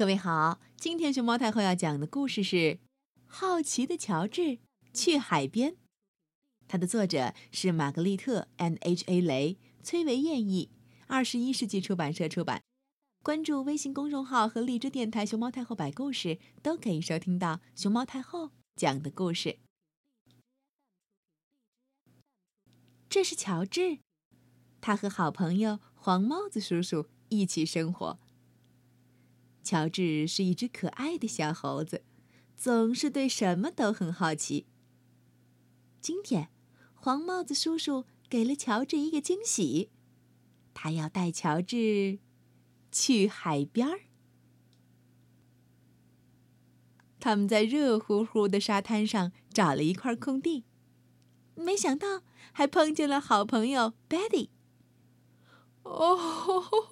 各位好，今天熊猫太后要讲的故事是《好奇的乔治去海边》，它的作者是玛格丽特 ·N· H ·A· 雷，崔维燕译，二十一世纪出版社出版。关注微信公众号和荔枝电台“熊猫太后摆故事”，都可以收听到熊猫太后讲的故事。这是乔治，他和好朋友黄帽子叔叔一起生活。乔治是一只可爱的小猴子，总是对什么都很好奇。今天，黄帽子叔叔给了乔治一个惊喜，他要带乔治去海边儿。他们在热乎乎的沙滩上找了一块空地，没想到还碰见了好朋友 Betty。哦，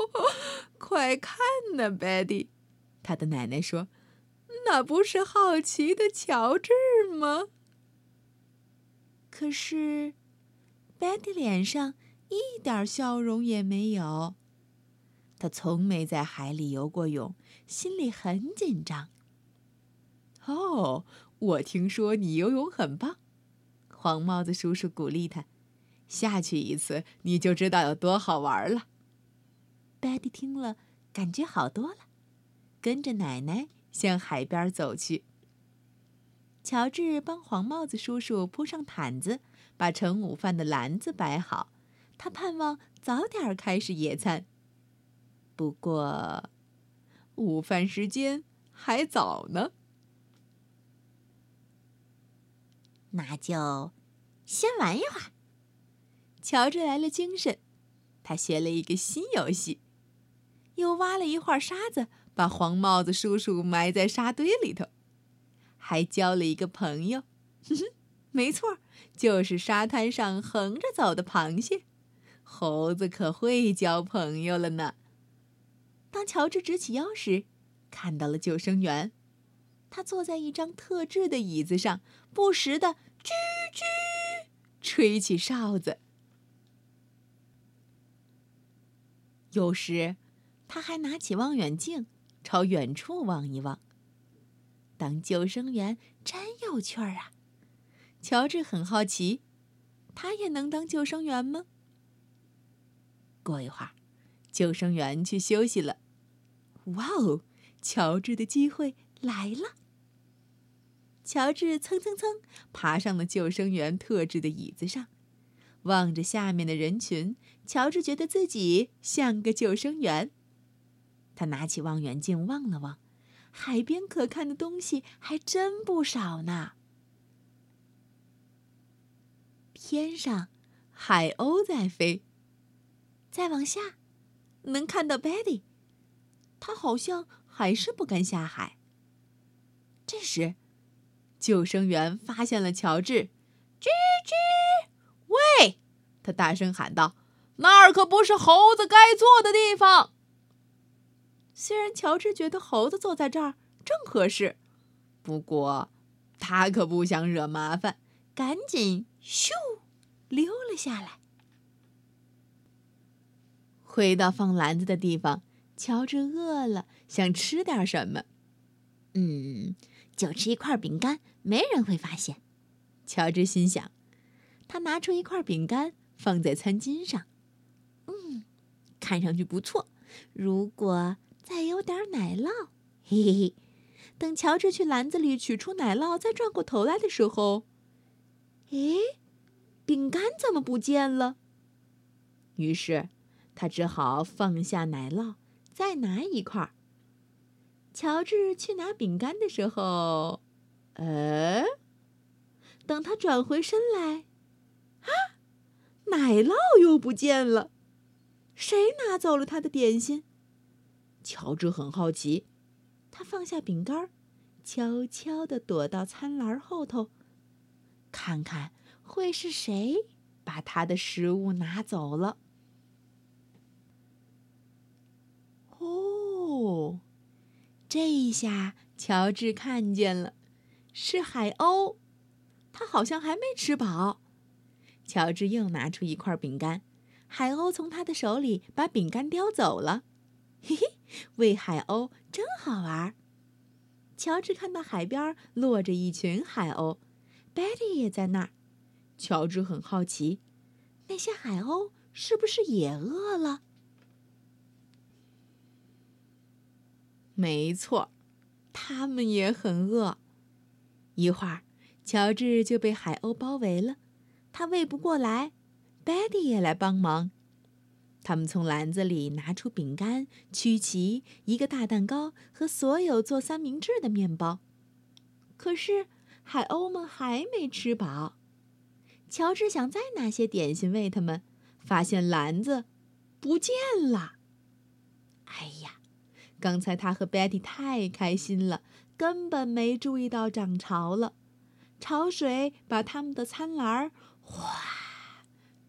快看呐，Betty！他的奶奶说：“那不是好奇的乔治吗？”可是，Betty 脸上一点笑容也没有。他从没在海里游过泳，心里很紧张。哦，我听说你游泳很棒，黄帽子叔叔鼓励他：“下去一次，你就知道有多好玩了。”Betty 听了，感觉好多了。跟着奶奶向海边走去。乔治帮黄帽子叔叔铺上毯子，把盛午饭的篮子摆好。他盼望早点开始野餐。不过，午饭时间还早呢。那就先玩一会儿。乔治来了精神，他学了一个新游戏，又挖了一会沙子。把黄帽子叔叔埋在沙堆里头，还交了一个朋友，哼哼，没错，就是沙滩上横着走的螃蟹。猴子可会交朋友了呢。当乔治直起腰时，看到了救生员，他坐在一张特制的椅子上，不时的吱吱吹起哨子。有时，他还拿起望远镜。朝远处望一望。当救生员真有趣儿啊！乔治很好奇，他也能当救生员吗？过一会儿，救生员去休息了。哇哦，乔治的机会来了！乔治蹭蹭蹭爬上了救生员特制的椅子上，望着下面的人群，乔治觉得自己像个救生员。他拿起望远镜望了望，海边可看的东西还真不少呢。天上，海鸥在飞。再往下，能看到 Betty，他好像还是不敢下海。这时，救生员发现了乔治，吱吱，喂！他大声喊道：“那儿可不是猴子该坐的地方。”虽然乔治觉得猴子坐在这儿正合适，不过他可不想惹麻烦，赶紧咻溜了下来。回到放篮子的地方，乔治饿了，想吃点什么。嗯，就吃一块饼干，没人会发现。乔治心想，他拿出一块饼干放在餐巾上。嗯，看上去不错。如果再有点奶酪，嘿嘿嘿。等乔治去篮子里取出奶酪，再转过头来的时候，诶，饼干怎么不见了？于是他只好放下奶酪，再拿一块。乔治去拿饼干的时候，呃，等他转回身来，啊，奶酪又不见了，谁拿走了他的点心？乔治很好奇，他放下饼干，悄悄地躲到餐篮后头，看看会是谁把他的食物拿走了。哦，这一下乔治看见了，是海鸥，他好像还没吃饱。乔治又拿出一块饼干，海鸥从他的手里把饼干叼走了。嘿嘿，喂海鸥真好玩。乔治看到海边落着一群海鸥，Betty 也在那儿。乔治很好奇，那些海鸥是不是也饿了？没错，他们也很饿。一会儿，乔治就被海鸥包围了，他喂不过来，Betty 也来帮忙。他们从篮子里拿出饼干、曲奇、一个大蛋糕和所有做三明治的面包。可是海鸥们还没吃饱。乔治想再拿些点心喂他们，发现篮子不见了。哎呀，刚才他和 Betty 太开心了，根本没注意到涨潮了。潮水把他们的餐篮哗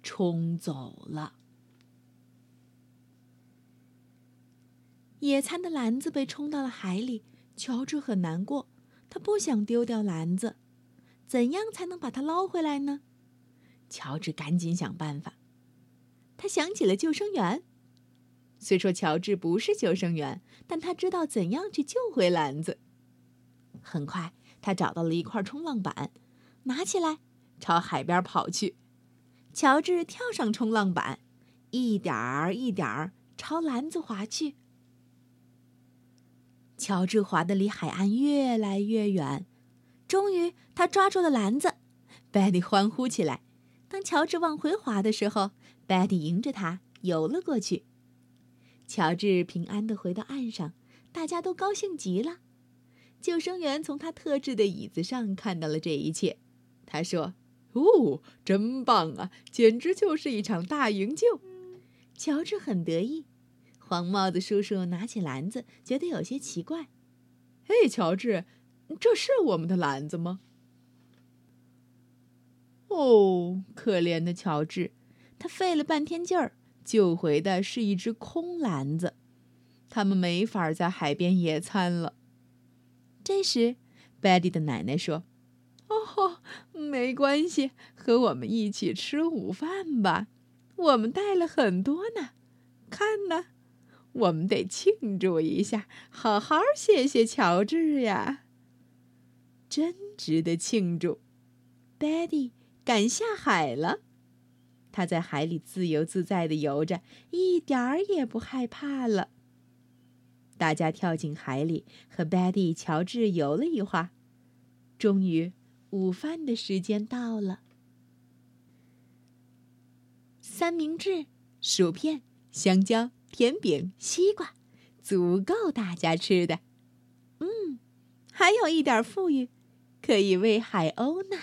冲走了。野餐的篮子被冲到了海里，乔治很难过，他不想丢掉篮子，怎样才能把它捞回来呢？乔治赶紧想办法，他想起了救生员。虽说乔治不是救生员，但他知道怎样去救回篮子。很快，他找到了一块冲浪板，拿起来朝海边跑去。乔治跳上冲浪板，一点儿一点儿朝篮子划去。乔治滑得离海岸越来越远，终于他抓住了篮子。Betty 欢呼起来。当乔治往回滑的时候，Betty 迎着他游了过去。乔治平安地回到岸上，大家都高兴极了。救生员从他特制的椅子上看到了这一切，他说：“哦，真棒啊，简直就是一场大营救！”乔治很得意。黄帽子叔叔拿起篮子，觉得有些奇怪。“嘿，乔治，这是我们的篮子吗？”“哦，可怜的乔治，他费了半天劲儿救回的是一只空篮子，他们没法在海边野餐了。”这时，Betty 的奶奶说：“哦，没关系，和我们一起吃午饭吧，我们带了很多呢，看呢。”我们得庆祝一下，好好谢谢乔治呀！真值得庆祝。Betty 敢下海了，他在海里自由自在的游着，一点儿也不害怕了。大家跳进海里，和 Betty、乔治游了一会儿。终于，午饭的时间到了。三明治、薯片、香蕉。甜饼、西瓜，足够大家吃的。嗯，还有一点富裕，可以喂海鸥呢。